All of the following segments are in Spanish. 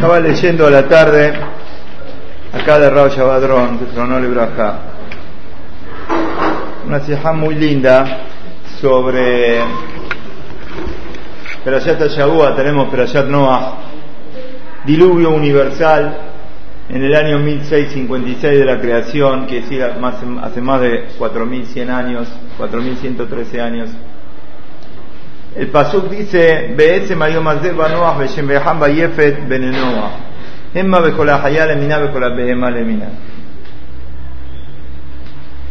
Estaba leyendo a la tarde, acá de Rao Shabadrón, de Tronol Braja, una ceja muy linda sobre Perayat Shabua, tenemos Perayat Noah, diluvio universal en el año 1656 de la creación, que decir hace más de 4100 años, 4113 años. El Pasuk dice.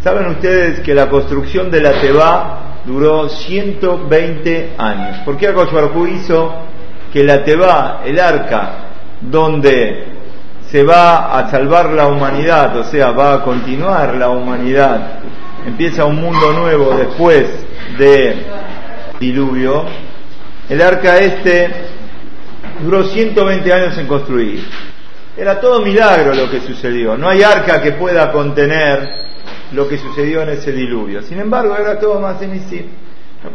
Saben ustedes que la construcción de la Teba duró 120 años. ¿Por qué Akoshuarku hizo que la Teba, el arca, donde se va a salvar la humanidad, o sea, va a continuar la humanidad, empieza un mundo nuevo después de diluvio, el arca este duró 120 años en construir. Era todo milagro lo que sucedió. No hay arca que pueda contener lo que sucedió en ese diluvio. Sin embargo, era todo más emisible. La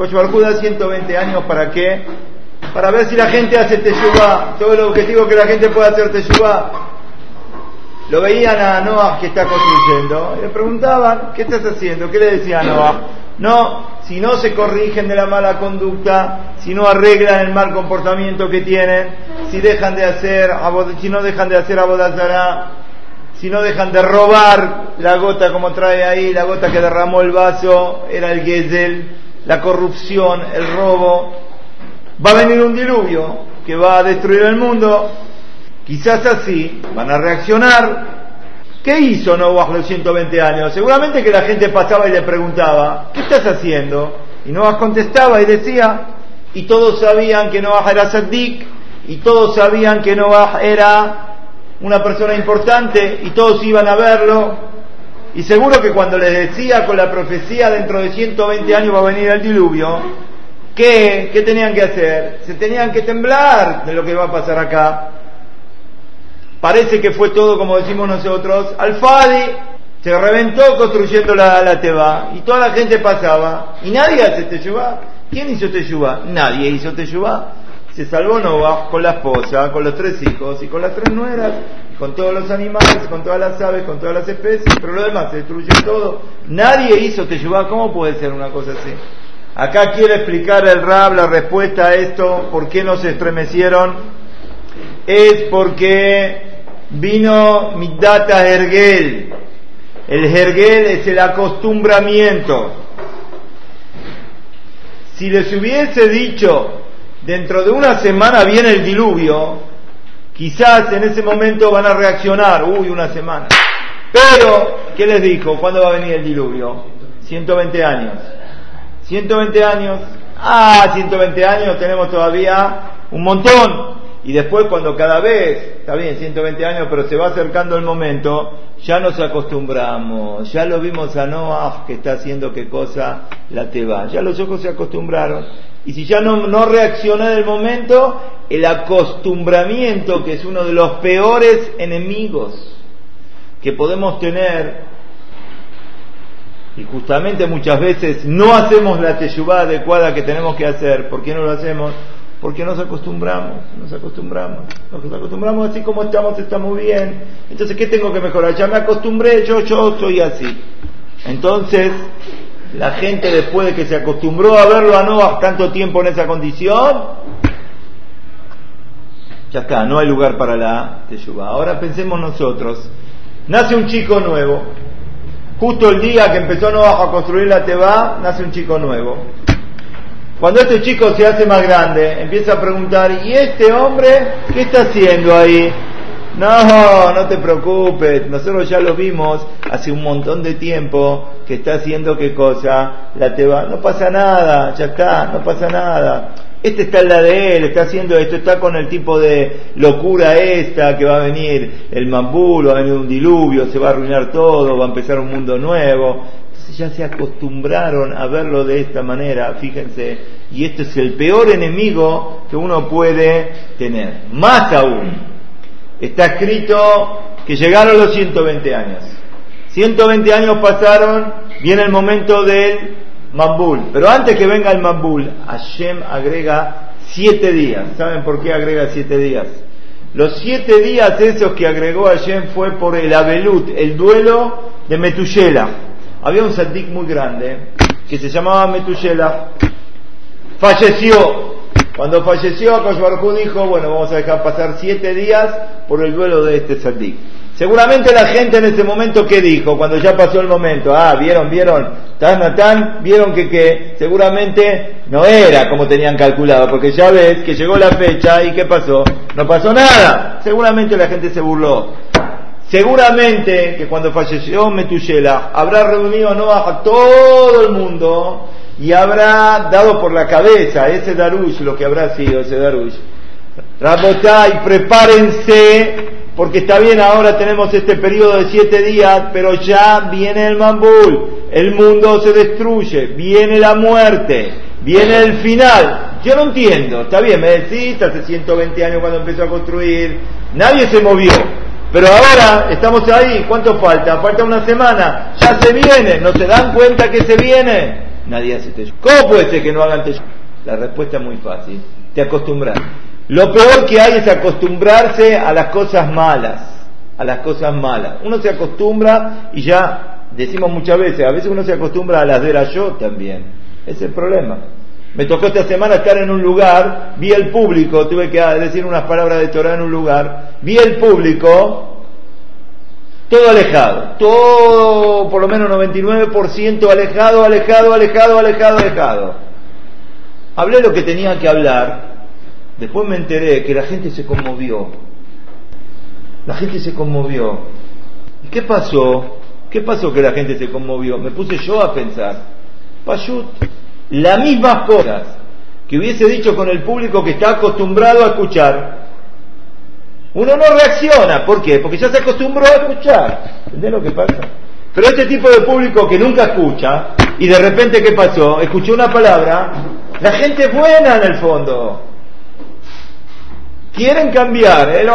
120 años para qué? Para ver si la gente hace teshuvah. Todo el objetivo que la gente pueda hacer teshuvah. Lo veían a Noah que está construyendo le preguntaban, ¿qué estás haciendo? ¿Qué le decía a Noah? No, si no se corrigen de la mala conducta, si no arreglan el mal comportamiento que tienen, si dejan de hacer, si no dejan de hacer abodazará, si no dejan de robar la gota como trae ahí, la gota que derramó el vaso, era el gezel, la corrupción, el robo, va a venir un diluvio que va a destruir el mundo, quizás así van a reaccionar ¿Qué hizo Noah los 120 años? Seguramente que la gente pasaba y le preguntaba, ¿qué estás haciendo? Y Noah contestaba y decía, y todos sabían que Noah era Saddik, y todos sabían que Noah era una persona importante, y todos iban a verlo, y seguro que cuando les decía con la profecía dentro de 120 años va a venir el diluvio, ¿qué? ¿Qué tenían que hacer? Se tenían que temblar de lo que va a pasar acá. Parece que fue todo, como decimos nosotros, al Fadi se reventó construyendo la, la Teba y toda la gente pasaba y nadie hace Teshuvah. ¿Quién hizo Teshuvah? Nadie hizo Teshuvah. Se salvó Noah con la esposa, con los tres hijos y con las tres nueras, con todos los animales, con todas las aves, con todas las especies, pero lo demás se destruyó todo. Nadie hizo Teshuvah. ¿Cómo puede ser una cosa así? Acá quiere explicar el Rab la respuesta a esto, por qué no se estremecieron. Es porque vino Midata Hergel. El Hergel es el acostumbramiento. Si les hubiese dicho, dentro de una semana viene el diluvio, quizás en ese momento van a reaccionar, uy, una semana. Pero, ¿qué les dijo? ¿Cuándo va a venir el diluvio? 120 años. 120 años. Ah, 120 años tenemos todavía un montón. Y después cuando cada vez, está bien, 120 años, pero se va acercando el momento, ya nos acostumbramos, ya lo vimos a Noah que está haciendo qué cosa, la teba, ya los ojos se acostumbraron. Y si ya no, no reacciona en el momento, el acostumbramiento, que es uno de los peores enemigos que podemos tener, y justamente muchas veces no hacemos la teyubá adecuada que tenemos que hacer, ¿por qué no lo hacemos? Porque nos acostumbramos, nos acostumbramos, nos acostumbramos así como estamos, estamos bien. Entonces, ¿qué tengo que mejorar? Ya me acostumbré, yo, yo soy así. Entonces, la gente después de que se acostumbró a verlo a Noah tanto tiempo en esa condición, ya está, no hay lugar para la Teshuvah. Ahora pensemos nosotros, nace un chico nuevo, justo el día que empezó Noah a construir la Teba, nace un chico nuevo. Cuando este chico se hace más grande, empieza a preguntar, ¿y este hombre qué está haciendo ahí? No, no te preocupes, nosotros ya lo vimos hace un montón de tiempo que está haciendo qué cosa, la teba, no pasa nada, ya está, no pasa nada. Este está en la de él, está haciendo esto, está con el tipo de locura esta que va a venir el mambul, va a venir un diluvio, se va a arruinar todo, va a empezar un mundo nuevo ya se acostumbraron a verlo de esta manera, fíjense, y este es el peor enemigo que uno puede tener. Más aún, está escrito que llegaron los 120 años. 120 años pasaron, viene el momento del Mambul, pero antes que venga el Mambul, Hashem agrega siete días. ¿Saben por qué agrega siete días? Los siete días esos que agregó Hashem fue por el Abelut, el duelo de Metuyela. Había un sadik muy grande que se llamaba Metuyela. Falleció. Cuando falleció, Akash dijo, bueno, vamos a dejar pasar siete días por el duelo de este sadik. Seguramente la gente en ese momento, ¿qué dijo? Cuando ya pasó el momento, ah, vieron, vieron, tan, tan, vieron que, que seguramente no era como tenían calculado, porque ya ves que llegó la fecha y ¿qué pasó? No pasó nada. Seguramente la gente se burló. Seguramente que cuando falleció Metuyela habrá reunido a todo el mundo y habrá dado por la cabeza ese Darush, lo que habrá sido ese Darush. y prepárense porque está bien, ahora tenemos este periodo de siete días, pero ya viene el Mambul, el mundo se destruye, viene la muerte, viene el final. Yo no entiendo, está bien, me decís, hace 120 años cuando empezó a construir, nadie se movió, pero ahora estamos ahí, ¿cuánto falta? Falta una semana, ya se viene, ¿no se dan cuenta que se viene? Nadie hace esto. ¿Cómo puede ser que no hagan esto? La respuesta es muy fácil, te acostumbras. Lo peor que hay es acostumbrarse a las cosas malas, a las cosas malas. Uno se acostumbra y ya decimos muchas veces, a veces uno se acostumbra a las de yo también. Ese es el problema. Me tocó esta semana estar en un lugar, vi el público, tuve que decir unas palabras de Torah en un lugar, vi el público, todo alejado, todo por lo menos 99% alejado, alejado, alejado, alejado, alejado. Hablé lo que tenía que hablar, Después me enteré que la gente se conmovió. La gente se conmovió. ¿Y qué pasó? ¿Qué pasó que la gente se conmovió? Me puse yo a pensar. Payut, las mismas cosas que hubiese dicho con el público que está acostumbrado a escuchar. Uno no reacciona. ¿Por qué? Porque ya se acostumbró a escuchar. ¿Entendés lo que pasa? Pero este tipo de público que nunca escucha, y de repente, ¿qué pasó? Escuchó una palabra, la gente es buena en el fondo. Quieren cambiar, el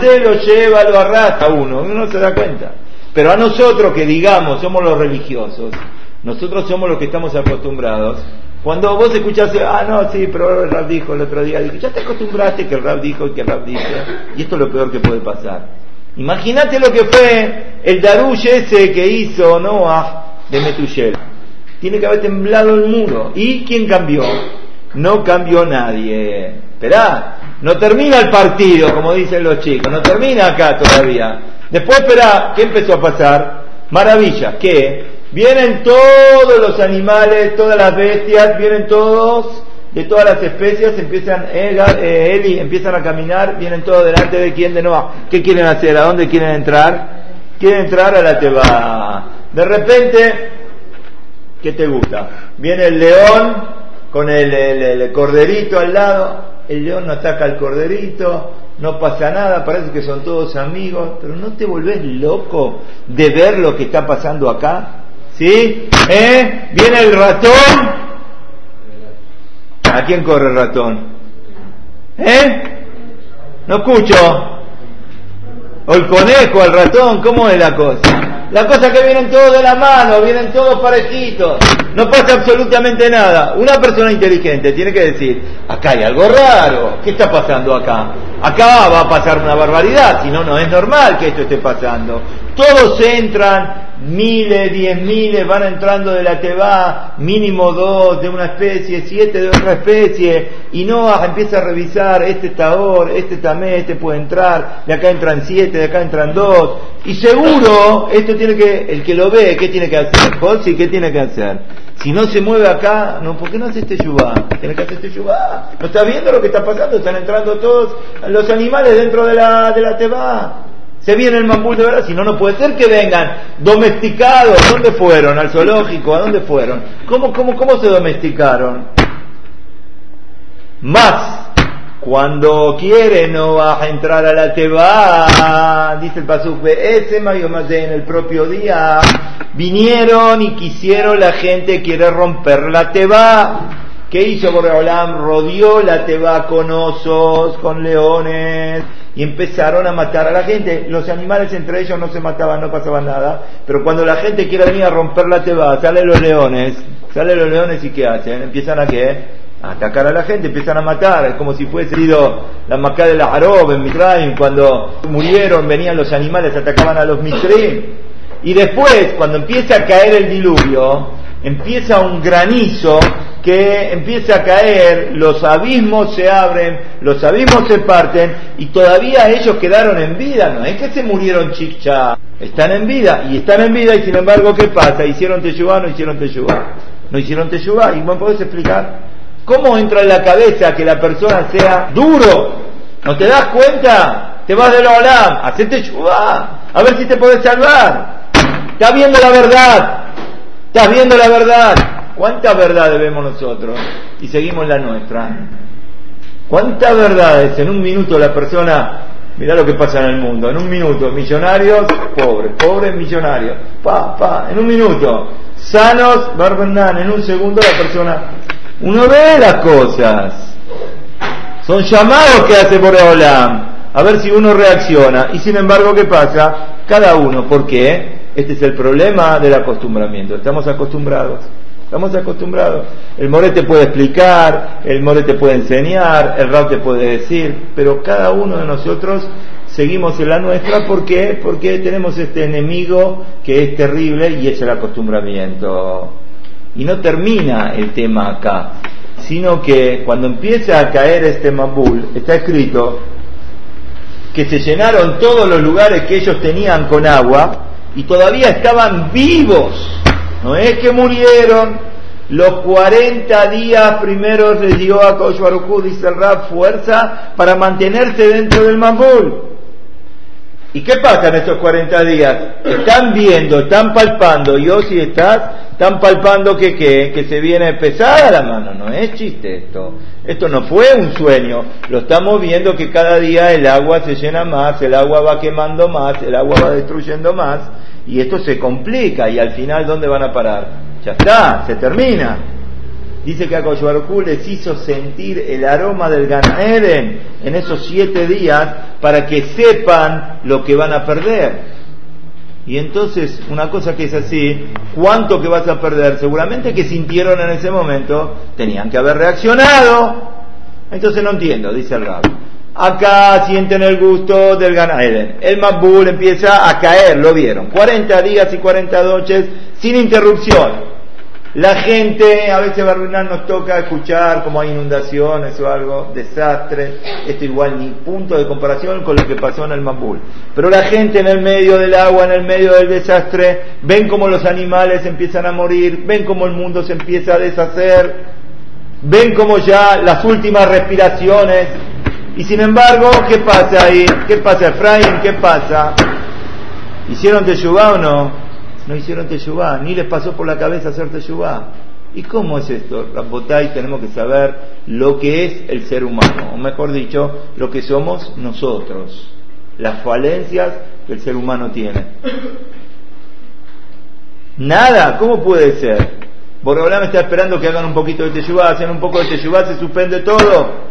de lo lleva, lo arrastra uno, uno se da cuenta. Pero a nosotros que digamos, somos los religiosos, nosotros somos los que estamos acostumbrados. Cuando vos escuchás, ah, no, sí, pero el rap dijo el otro día, ya te acostumbraste que el rap dijo y que el rap dice, y esto es lo peor que puede pasar. Imagínate lo que fue el darush ese que hizo Noah de Metuyel. Tiene que haber temblado el muro. ¿Y quién cambió? No cambió nadie. Esperá, no termina el partido, como dicen los chicos, no termina acá todavía. Después, espera, ¿qué empezó a pasar? Maravilla, ¿qué? Vienen todos los animales, todas las bestias, vienen todos de todas las especies, empiezan, eh, Eli, empiezan a caminar, vienen todos delante de quién de Noah. ¿Qué quieren hacer? ¿A dónde quieren entrar? Quieren entrar a la Teba. De repente, ¿qué te gusta? Viene el león con el corderito al lado, el león no ataca al corderito, no pasa nada, parece que son todos amigos, pero ¿no te volvés loco de ver lo que está pasando acá? ¿Sí? ¿Eh? Viene el ratón. ¿A quién corre el ratón? ¿Eh? No escucho. O el conejo, el ratón, ¿cómo es la cosa? La cosa que vienen todos de la mano, vienen todos parejitos, no pasa absolutamente nada. Una persona inteligente tiene que decir, acá hay algo raro, ¿qué está pasando acá? Acá va a pasar una barbaridad, si no, no es normal que esto esté pasando. Todos entran, miles, diez miles van entrando de la Teba, mínimo dos de una especie, siete de otra especie, y Noah empieza a revisar, este Taor, este Tamé, este puede entrar, de acá entran siete, de acá entran dos, y seguro, esto tiene que, el que lo ve, ¿qué tiene que hacer? sí ¿qué tiene que hacer? Si no se mueve acá, no, ¿por qué no hace este yubá? Tiene que hacer este yubá. ¿No está viendo lo que está pasando? Están entrando todos los animales dentro de la, de la teba. Se viene el mambul de verdad, si no, no puede ser que vengan domesticados. ¿Dónde fueron? ¿Al zoológico? ¿A dónde fueron? ¿Cómo, cómo, cómo se domesticaron? Más cuando quiere no va a entrar a la teba, dice el pasuk ese más en el propio día vinieron y quisieron la gente quiere romper la teba. ¿Qué hizo Boreolam? Rodeó la teba con osos, con leones y empezaron a matar a la gente. Los animales entre ellos no se mataban, no pasaba nada, pero cuando la gente quiere venir a romper la teba, salen los leones, salen los leones y ¿qué hacen? Empiezan a qué? a atacar a la gente, empiezan a matar, es como si fuese sido la Macá de la Arob en Mitraim, cuando murieron, venían los animales, atacaban a los Mitrim. Y después, cuando empieza a caer el diluvio, empieza un granizo que empieza a caer, los abismos se abren, los abismos se parten y todavía ellos quedaron en vida, no es que se murieron chicha, están en vida y están en vida y sin embargo ¿qué pasa? ¿Hicieron teyubá no hicieron teyubá? ¿No hicieron teyubá? ¿Y me podés explicar? ¿Cómo entra en la cabeza que la persona sea duro? ¿No te das cuenta? Te vas de la olam, hacete teyubá, a ver si te puedes salvar. Estás viendo la verdad, estás viendo la verdad. ¿Cuánta verdad debemos nosotros? Y seguimos la nuestra. ¿Cuántas verdades en un minuto la persona, mira lo que pasa en el mundo, en un minuto, millonarios, pobres, pobres, millonarios, pa, pa, en un minuto, sanos, barbendan, en un segundo la persona uno ve las cosas. Son llamados que hace por Olam. A ver si uno reacciona. Y sin embargo, ¿qué pasa? Cada uno. ¿Por qué? Este es el problema del acostumbramiento. Estamos acostumbrados. Estamos acostumbrados. El more te puede explicar, el more te puede enseñar, el rap te puede decir, pero cada uno de nosotros seguimos en la nuestra. ¿Por qué? Porque tenemos este enemigo que es terrible y es el acostumbramiento. Y no termina el tema acá, sino que cuando empieza a caer este Mabul, está escrito que se llenaron todos los lugares que ellos tenían con agua y todavía estaban vivos. No es que murieron, los 40 días primeros les dio a Koshbaruku, dice el fuerza para mantenerse dentro del Mabul. ¿Y qué pasa en estos 40 días? Están viendo, están palpando, y si estás, están palpando que, que se viene pesada la mano, no es chiste esto. Esto no fue un sueño, lo estamos viendo que cada día el agua se llena más, el agua va quemando más, el agua va destruyendo más, y esto se complica, y al final, ¿dónde van a parar? Ya está, se termina. Dice que a Koshbarku les hizo sentir el aroma del Gan en esos siete días para que sepan lo que van a perder. Y entonces, una cosa que es así, ¿cuánto que vas a perder? Seguramente que sintieron en ese momento, tenían que haber reaccionado. Entonces no entiendo, dice el. Acá sienten el gusto del Gan El Mabul empieza a caer, lo vieron. 40 días y 40 noches sin interrupción. La gente, a veces Barbenán nos toca escuchar como hay inundaciones o algo, desastres, esto igual ni punto de comparación con lo que pasó en el Mambul. Pero la gente en el medio del agua, en el medio del desastre, ven como los animales empiezan a morir, ven como el mundo se empieza a deshacer, ven como ya las últimas respiraciones, y sin embargo, ¿qué pasa ahí? ¿Qué pasa, Efraín? ¿Qué pasa? ¿Hicieron Teshuvah o no? No hicieron teyubá, ni les pasó por la cabeza hacer teyubá. ¿Y cómo es esto? Rabotay, tenemos que saber lo que es el ser humano, o mejor dicho, lo que somos nosotros, las falencias que el ser humano tiene. Nada, ¿cómo puede ser? me está esperando que hagan un poquito de teyubá, hacen un poco de teyubá, se suspende todo.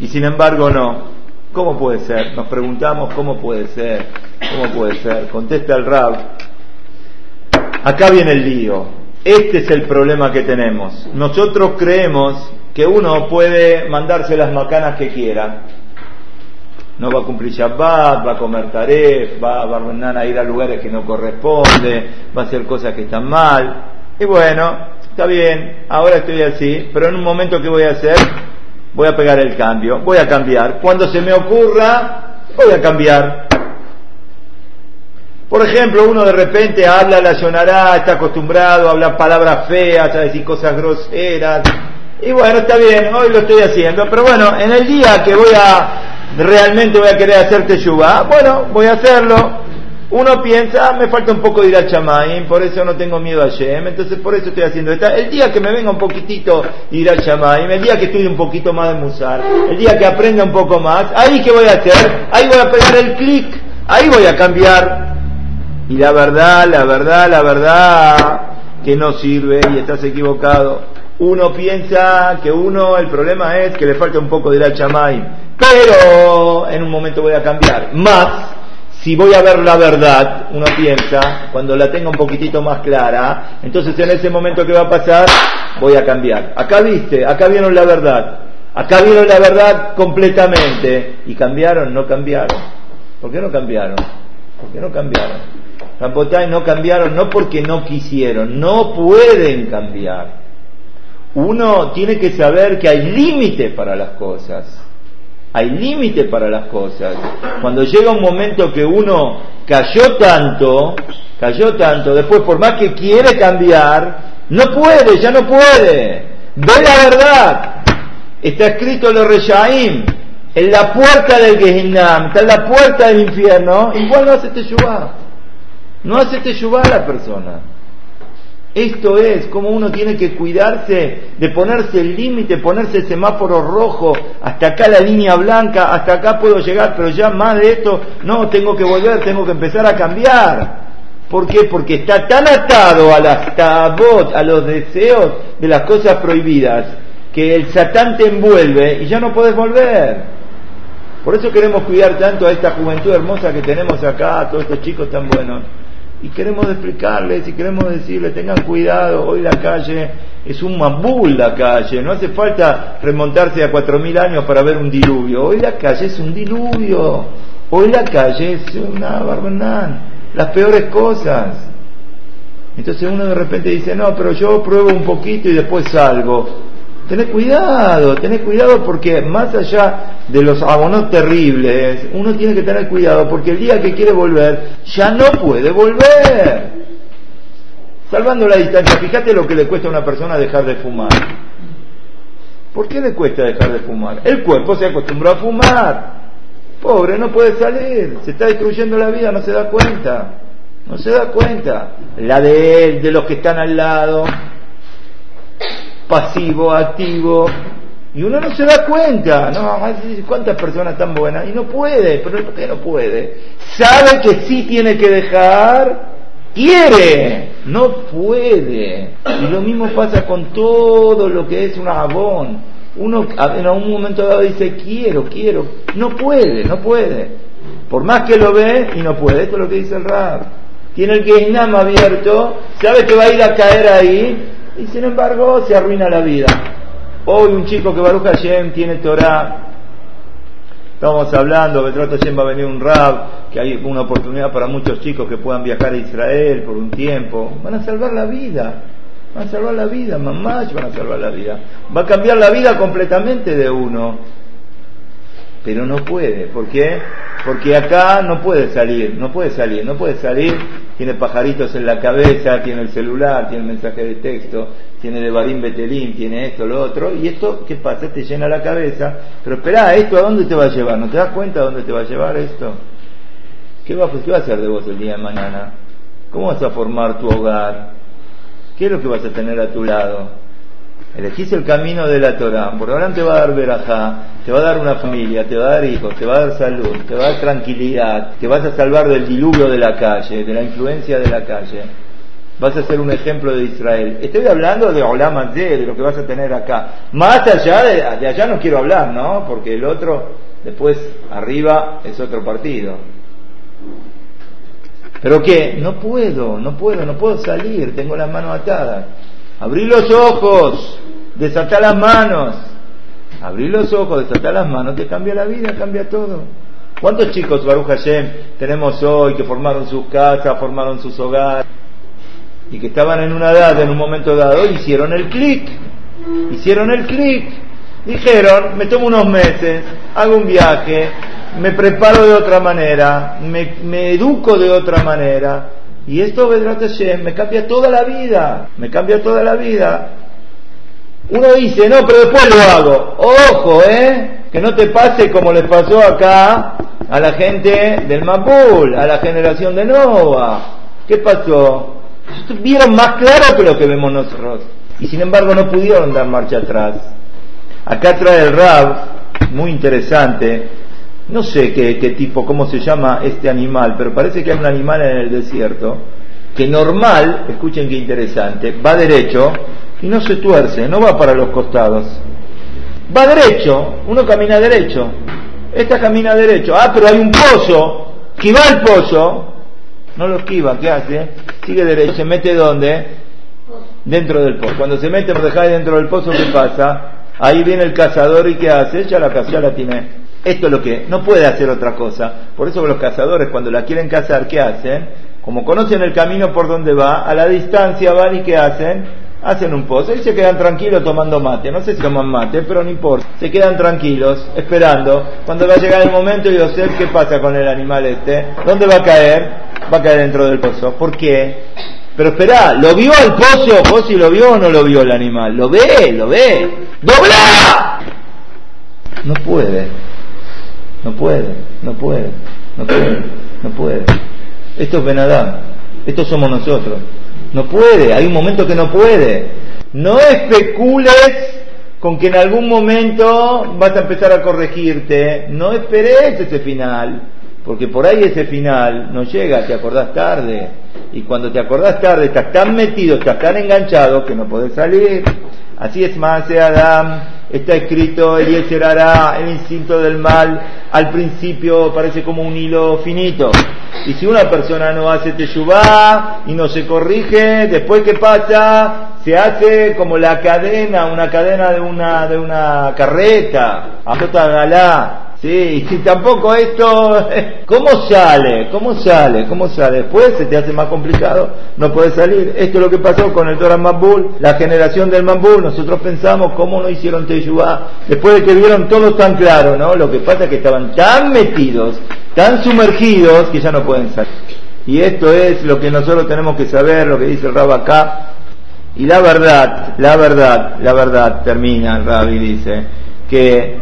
Y sin embargo no. ¿Cómo puede ser? Nos preguntamos cómo puede ser, cómo puede ser. Contesta el Rab, Acá viene el lío. Este es el problema que tenemos. Nosotros creemos que uno puede mandarse las macanas que quiera. No va a cumplir Shabbat, va a comer taref, va, a ir a lugares que no corresponde, va a hacer cosas que están mal. Y bueno, está bien, ahora estoy así, pero en un momento que voy a hacer, voy a pegar el cambio, voy a cambiar. Cuando se me ocurra, voy a cambiar. Por ejemplo, uno de repente habla la sonará, está acostumbrado a hablar palabras feas, a decir cosas groseras. Y bueno, está bien, hoy lo estoy haciendo, pero bueno, en el día que voy a, realmente voy a querer hacerte yuba, bueno, voy a hacerlo. Uno piensa, ah, me falta un poco de ir al chamaim, por eso no tengo miedo a Shem, entonces por eso estoy haciendo esto. El día que me venga un poquitito ir al chamaim, el día que estudie un poquito más de musar, el día que aprenda un poco más, ahí que voy a hacer, ahí voy a pegar el clic, ahí voy a cambiar y la verdad, la verdad, la verdad, que no sirve y estás equivocado. Uno piensa que uno, el problema es que le falta un poco de la chamay, pero en un momento voy a cambiar. Más, si voy a ver la verdad, uno piensa, cuando la tenga un poquitito más clara, entonces en ese momento que va a pasar, voy a cambiar. Acá viste, acá vieron la verdad. Acá vieron la verdad completamente. ¿Y cambiaron? No cambiaron. ¿Por qué no cambiaron? ¿Por qué no cambiaron? Rampotay no cambiaron no porque no quisieron, no pueden cambiar. Uno tiene que saber que hay límite para las cosas. Hay límite para las cosas. Cuando llega un momento que uno cayó tanto, cayó tanto, después por más que quiere cambiar, no puede, ya no puede. Ve la verdad. Está escrito lo Reshaim, en la puerta del Gehinam, está en la puerta del infierno, igual no hace teshuvah. No hace teshuvah la persona. Esto es como uno tiene que cuidarse de ponerse el límite, ponerse el semáforo rojo, hasta acá la línea blanca, hasta acá puedo llegar, pero ya más de esto, no, tengo que volver, tengo que empezar a cambiar. ¿Por qué? Porque está tan atado a las tabot, a los deseos de las cosas prohibidas, que el satán te envuelve y ya no puedes volver. Por eso queremos cuidar tanto a esta juventud hermosa que tenemos acá, a todos estos chicos tan buenos. Y queremos explicarles y queremos decirles, tengan cuidado, hoy la calle es un mambul la calle, no hace falta remontarse a cuatro mil años para ver un diluvio, hoy la calle es un diluvio, hoy la calle es una barbanán, las peores cosas. Entonces uno de repente dice, no, pero yo pruebo un poquito y después salgo. Tened cuidado, tened cuidado porque más allá de los abonos terribles, uno tiene que tener cuidado porque el día que quiere volver, ya no puede volver. Salvando la distancia, fíjate lo que le cuesta a una persona dejar de fumar. ¿Por qué le cuesta dejar de fumar? El cuerpo se acostumbró a fumar. Pobre, no puede salir, se está destruyendo la vida, no se da cuenta. No se da cuenta. La de él, de los que están al lado, pasivo, activo, y uno no se da cuenta, no, cuántas personas tan buenas, y no puede, pero ¿por qué no puede? Sabe que sí tiene que dejar, quiere, no puede. Y lo mismo pasa con todo lo que es un abón. Uno en algún momento dado dice, quiero, quiero, no puede, no puede. Por más que lo ve y no puede, esto es lo que dice el rab. Tiene el Gehinam abierto, sabe que va a ir a caer ahí, y sin embargo se arruina la vida. Hoy un chico que Baruch Hashem tiene Torah, estamos hablando, Betrato Hashem va a venir un Rab, que hay una oportunidad para muchos chicos que puedan viajar a Israel por un tiempo, van a salvar la vida, van a salvar la vida, mamás van a salvar la vida, va a cambiar la vida completamente de uno, pero no puede, ¿por qué? Porque acá no puede salir, no puede salir, no puede salir, tiene pajaritos en la cabeza, tiene el celular, tiene el mensaje de texto, tiene el Barim Betelín, tiene esto, lo otro, y esto, ¿qué pasa? Te llena la cabeza, pero espera, ¿esto a dónde te va a llevar? ¿No te das cuenta a dónde te va a llevar esto? ¿Qué va, ¿Qué va a hacer de vos el día de mañana? ¿Cómo vas a formar tu hogar? ¿Qué es lo que vas a tener a tu lado? Elegís el camino de la Torah, por ahora te va a dar verajá, te va a dar una familia, te va a dar hijos, te va a dar salud, te va a dar tranquilidad, te vas a salvar del diluvio de la calle, de la influencia de la calle. Vas a ser un ejemplo de Israel. Estoy hablando de Olam de lo que vas a tener acá. Más allá de, de allá no quiero hablar, ¿no? Porque el otro, después, arriba, es otro partido. Pero qué, no puedo, no puedo, no puedo salir, tengo las manos atadas. Abrí los ojos, desatá las manos. Abrí los ojos, desatá las manos, te cambia la vida, cambia todo. ¿Cuántos chicos, Baruch Hashem, tenemos hoy que formaron sus casas, formaron sus hogares y que estaban en una edad, en un momento dado, hicieron el clic? Hicieron el clic. Dijeron, me tomo unos meses, hago un viaje, me preparo de otra manera, me, me educo de otra manera, y esto, Vedrat Hashem, me cambia toda la vida, me cambia toda la vida. Uno dice, no, pero después lo hago. Ojo, ¿eh? Que no te pase como les pasó acá a la gente del Mapul, a la generación de Nova. ¿Qué pasó? Vieron más claro que lo que vemos nosotros. Y sin embargo no pudieron dar marcha atrás. Acá trae el Rab, muy interesante, no sé qué, tipo, cómo se llama este animal, pero parece que hay un animal en el desierto que normal, escuchen qué interesante, va derecho y no se tuerce, no va para los costados. Va derecho, uno camina derecho, esta camina derecho, ah, pero hay un pozo, va el pozo, no lo esquiva, ¿qué hace? Sigue derecho, se mete donde? dentro del pozo. Cuando se mete Mordejai dentro del pozo, ¿qué pasa? Ahí viene el cazador y ¿qué hace? Ya la, ya la tiene. Esto es lo que no puede hacer otra cosa. Por eso los cazadores cuando la quieren cazar, ¿qué hacen? Como conocen el camino por donde va, a la distancia van y ¿qué hacen? hacen un pozo y se quedan tranquilos tomando mate. No sé si toman mate, pero no importa. Se quedan tranquilos, esperando. Cuando va a llegar el momento, yo sé qué pasa con el animal este. ¿Dónde va a caer? Va a caer dentro del pozo. ¿Por qué? Pero espera, ¿lo vio el pozo? ¿Vos si lo vio o no lo vio el animal? ¿Lo ve? ¿Lo ve? ¡Dobla! No puede. No puede, no puede, no puede, no puede. Esto es Benadá. Esto somos nosotros. No puede, hay un momento que no puede. No especules con que en algún momento vas a empezar a corregirte. No esperes ese final, porque por ahí ese final no llega, te acordás tarde. Y cuando te acordás tarde estás tan metido, estás tan enganchado que no podés salir. Así es más, Adam, está escrito, el el instinto del mal, al principio parece como un hilo finito. Y si una persona no hace teshuvah y no se corrige, después qué pasa? Se hace como la cadena, una cadena de una, de una carreta. Galá. Sí, y tampoco esto, ¿cómo sale? ¿Cómo sale? ¿Cómo sale? Después se te hace más complicado, no puedes salir. Esto es lo que pasó con el Torah Mambul, la generación del Mambul. Nosotros pensamos cómo no hicieron Teshuvah, después de que vieron todo tan claro, ¿no? Lo que pasa es que estaban tan metidos, tan sumergidos, que ya no pueden salir. Y esto es lo que nosotros tenemos que saber, lo que dice el Rab acá. Y la verdad, la verdad, la verdad, termina el Rabbi dice, que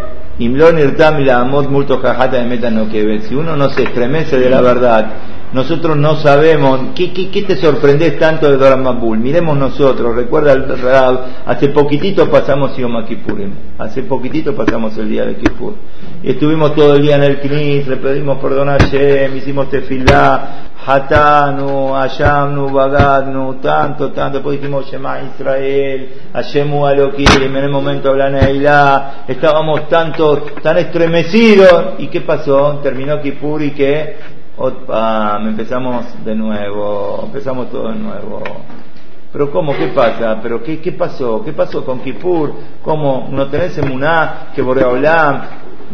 si uno no se estremece de la verdad, nosotros no sabemos, ¿qué, qué, te sorprendes tanto de Doran Mambul? Miremos nosotros, recuerda el Rab, hace poquitito pasamos Yom Kippurim, hace poquitito pasamos el día de Kippur. Estuvimos todo el día en el Knis, le pedimos perdón a Hashem, hicimos tefilá, Hatanu, Hashamnu, Bagadnu, tanto, tanto, después dijimos Shema Israel, Hashemu Alokim, en el momento habla Neilá, estábamos tanto, tan estremecidos, ¿y qué pasó? Terminó Kippur y que me empezamos de nuevo, empezamos todo de nuevo. Pero ¿cómo? ¿Qué pasa? ¿Pero qué, qué pasó? ¿Qué pasó con Kippur? ¿Cómo? ¿No tenés emuná que Boreolam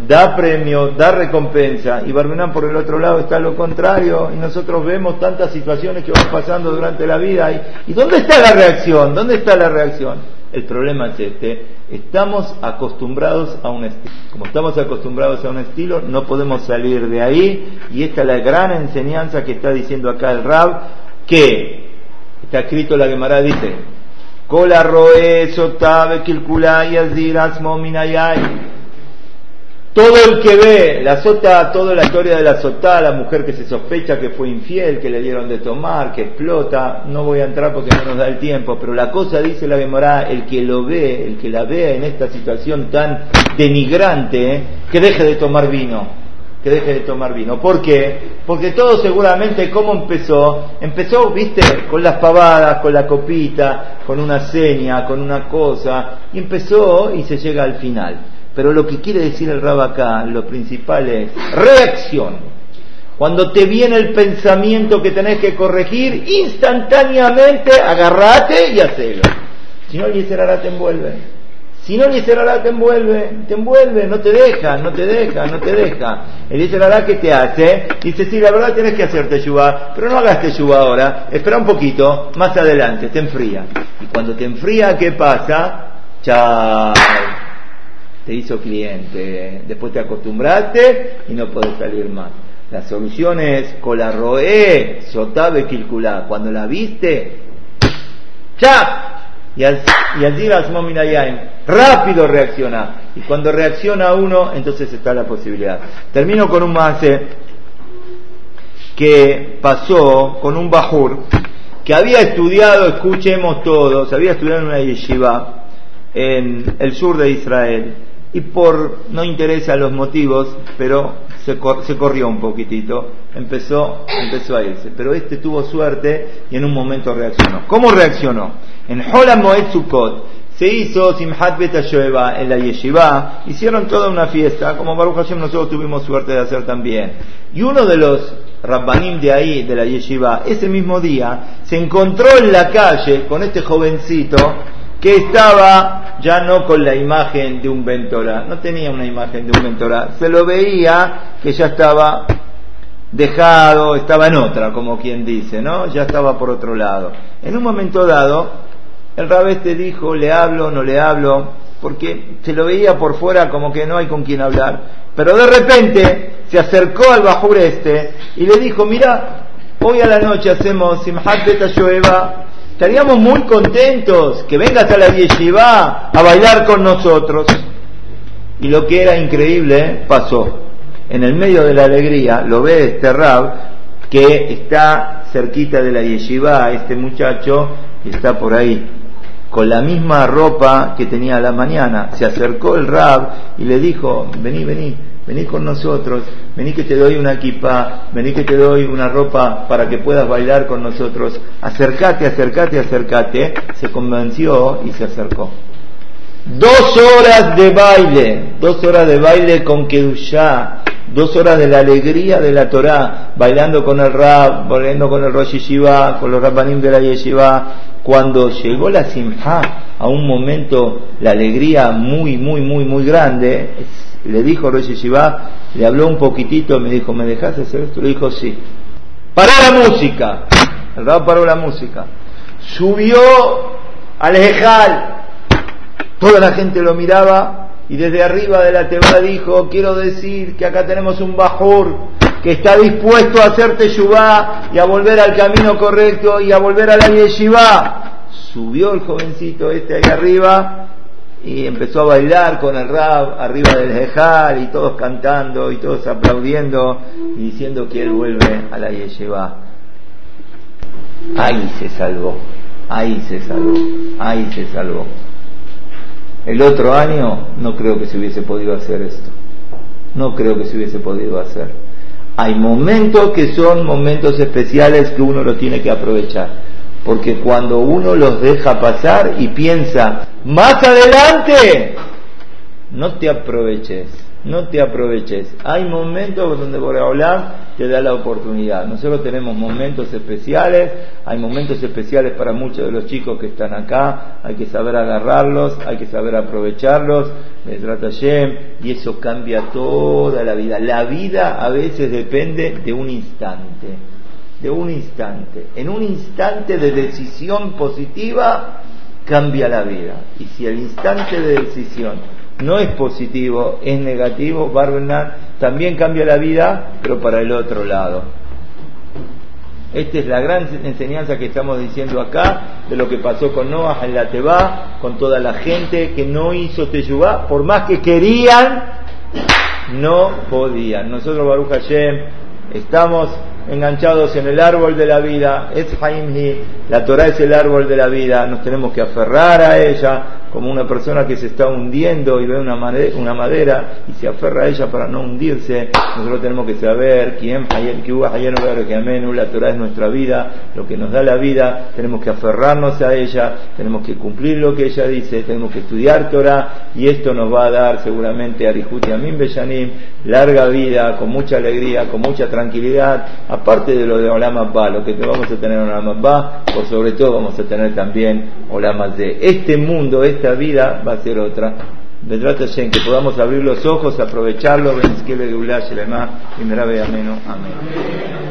da premio, da recompensa? Y Barmenán por el otro lado está lo contrario y nosotros vemos tantas situaciones que van pasando durante la vida. ¿Y, ¿y dónde está la reacción? ¿Dónde está la reacción? El problema es este, estamos acostumbrados a un estilo. Como estamos acostumbrados a un estilo, no podemos salir de ahí y esta es la gran enseñanza que está diciendo acá el Rab, que está escrito la Gemara dice, Kola roe sotabe kilkulay todo el que ve la sota, toda la historia de la sota, la mujer que se sospecha que fue infiel, que le dieron de tomar, que explota, no voy a entrar porque no nos da el tiempo, pero la cosa dice la Gemara, el que lo ve, el que la ve en esta situación tan denigrante, que deje de tomar vino, que deje de tomar vino. ¿Por qué? Porque todo seguramente, ¿cómo empezó? Empezó, viste, con las pavadas, con la copita, con una seña, con una cosa, y empezó y se llega al final. Pero lo que quiere decir el Rab acá, lo principal es reacción. Cuando te viene el pensamiento que tenés que corregir, instantáneamente agarrate y hacelo. Si no, el Yeserará te envuelve. Si no, el Yeserará te envuelve, te envuelve, no te deja, no te deja, no te deja. El Yeserará que te hace, dice, sí, la verdad tienes que hacerte yuba, pero no hagas yuba ahora, espera un poquito, más adelante, te enfría. Y cuando te enfría, ¿qué pasa? Chao te hizo cliente, después te acostumbraste y no podés salir más. La solución es colarroé, sotabe kilculá. Cuando la viste, ¡chap! Y allí rápido reacciona. Y cuando reacciona uno, entonces está la posibilidad. Termino con un mase que pasó con un bajur que había estudiado, escuchemos todos, había estudiado en una yeshiva en el sur de Israel y por no interesa los motivos, pero se, se, corrió un poquitito, empezó, empezó a irse. Pero este tuvo suerte y en un momento reaccionó. ¿Cómo reaccionó? En Hola Moed Sukkot se hizo Simhat Bet en la Yeshiva, hicieron toda una fiesta, como Baruch Hashem nosotros tuvimos suerte de hacer también. Y uno de los Rabbanim de ahí, de la yeshiva, ese mismo día se encontró en la calle con este jovencito que estaba ya no con la imagen de un Ventora, no tenía una imagen de un Ventora, se lo veía que ya estaba dejado, estaba en otra, como quien dice, ¿no? Ya estaba por otro lado. En un momento dado, el rabeste dijo, le hablo, no le hablo, porque se lo veía por fuera como que no hay con quien hablar. Pero de repente se acercó al bajur este y le dijo, mira, hoy a la noche hacemos Simhat Shoeva estaríamos muy contentos que vengas a la yeshiva a bailar con nosotros. Y lo que era increíble pasó. En el medio de la alegría lo ve este Rab que está cerquita de la yeshiva, este muchacho, y está por ahí con la misma ropa que tenía a la mañana. Se acercó el Rab y le dijo, vení, vení, vení con nosotros, vení que te doy una equipa, vení que te doy una ropa para que puedas bailar con nosotros, acércate, acércate, acércate. Se convenció y se acercó. Dos horas de baile, dos horas de baile con Kedushá, dos horas de la alegría de la Torá, bailando con el Rab, bailando con el Rosh Yeshiva, con los Rabbanim de la Yeshiva. Cuando llegó la Simha a un momento, la alegría muy, muy, muy, muy grande, le dijo Rosh Yeshiva, le habló un poquitito, me dijo, ¿me dejaste hacer esto? Le dijo, sí. Paró la música. El Rab paró la música. Subió al Ejal. Toda la gente lo miraba y desde arriba de la teba dijo, quiero decir que acá tenemos un bajur que está dispuesto a hacerte yubá y a volver al camino correcto y a volver a la yeshiva. Subió el jovencito este ahí arriba y empezó a bailar con el rap arriba del Ejal y todos cantando y todos aplaudiendo y diciendo que él vuelve a la Yeshiva. Ahí se salvó, ahí se salvó, ahí se salvó. El otro año no creo que se hubiese podido hacer esto, no creo que se hubiese podido hacer. Hay momentos que son momentos especiales que uno lo tiene que aprovechar porque cuando uno los deja pasar y piensa, más adelante, no te aproveches, no te aproveches. Hay momentos donde hablar te da la oportunidad. Nosotros tenemos momentos especiales, hay momentos especiales para muchos de los chicos que están acá, hay que saber agarrarlos, hay que saber aprovecharlos, y eso cambia toda la vida. La vida a veces depende de un instante de un instante. En un instante de decisión positiva cambia la vida. Y si el instante de decisión no es positivo, es negativo, Barbenard también cambia la vida, pero para el otro lado. Esta es la gran enseñanza que estamos diciendo acá de lo que pasó con Noah en la Teba, con toda la gente que no hizo Teyubá, por más que querían, no podían. Nosotros, Baruch Hashem, estamos enganchados en el árbol de la vida, es Haimhi, la Torah es el árbol de la vida, nos tenemos que aferrar a ella, como una persona que se está hundiendo y ve una madera, una madera y se aferra a ella para no hundirse, nosotros tenemos que saber quién la Torah es nuestra vida, lo que nos da la vida, tenemos que aferrarnos a ella, tenemos que cumplir lo que ella dice, tenemos que estudiar Torah y esto nos va a dar seguramente a y Amin Beyanim larga vida, con mucha alegría, con mucha tranquilidad, aparte de lo de Olama Ba, lo que vamos a tener en Olama Ba, por sobre todo vamos a tener también Olamas de este mundo, este esta vida va a ser otra. en que podamos abrir los ojos, aprovecharlo, y me y ameno. Amén.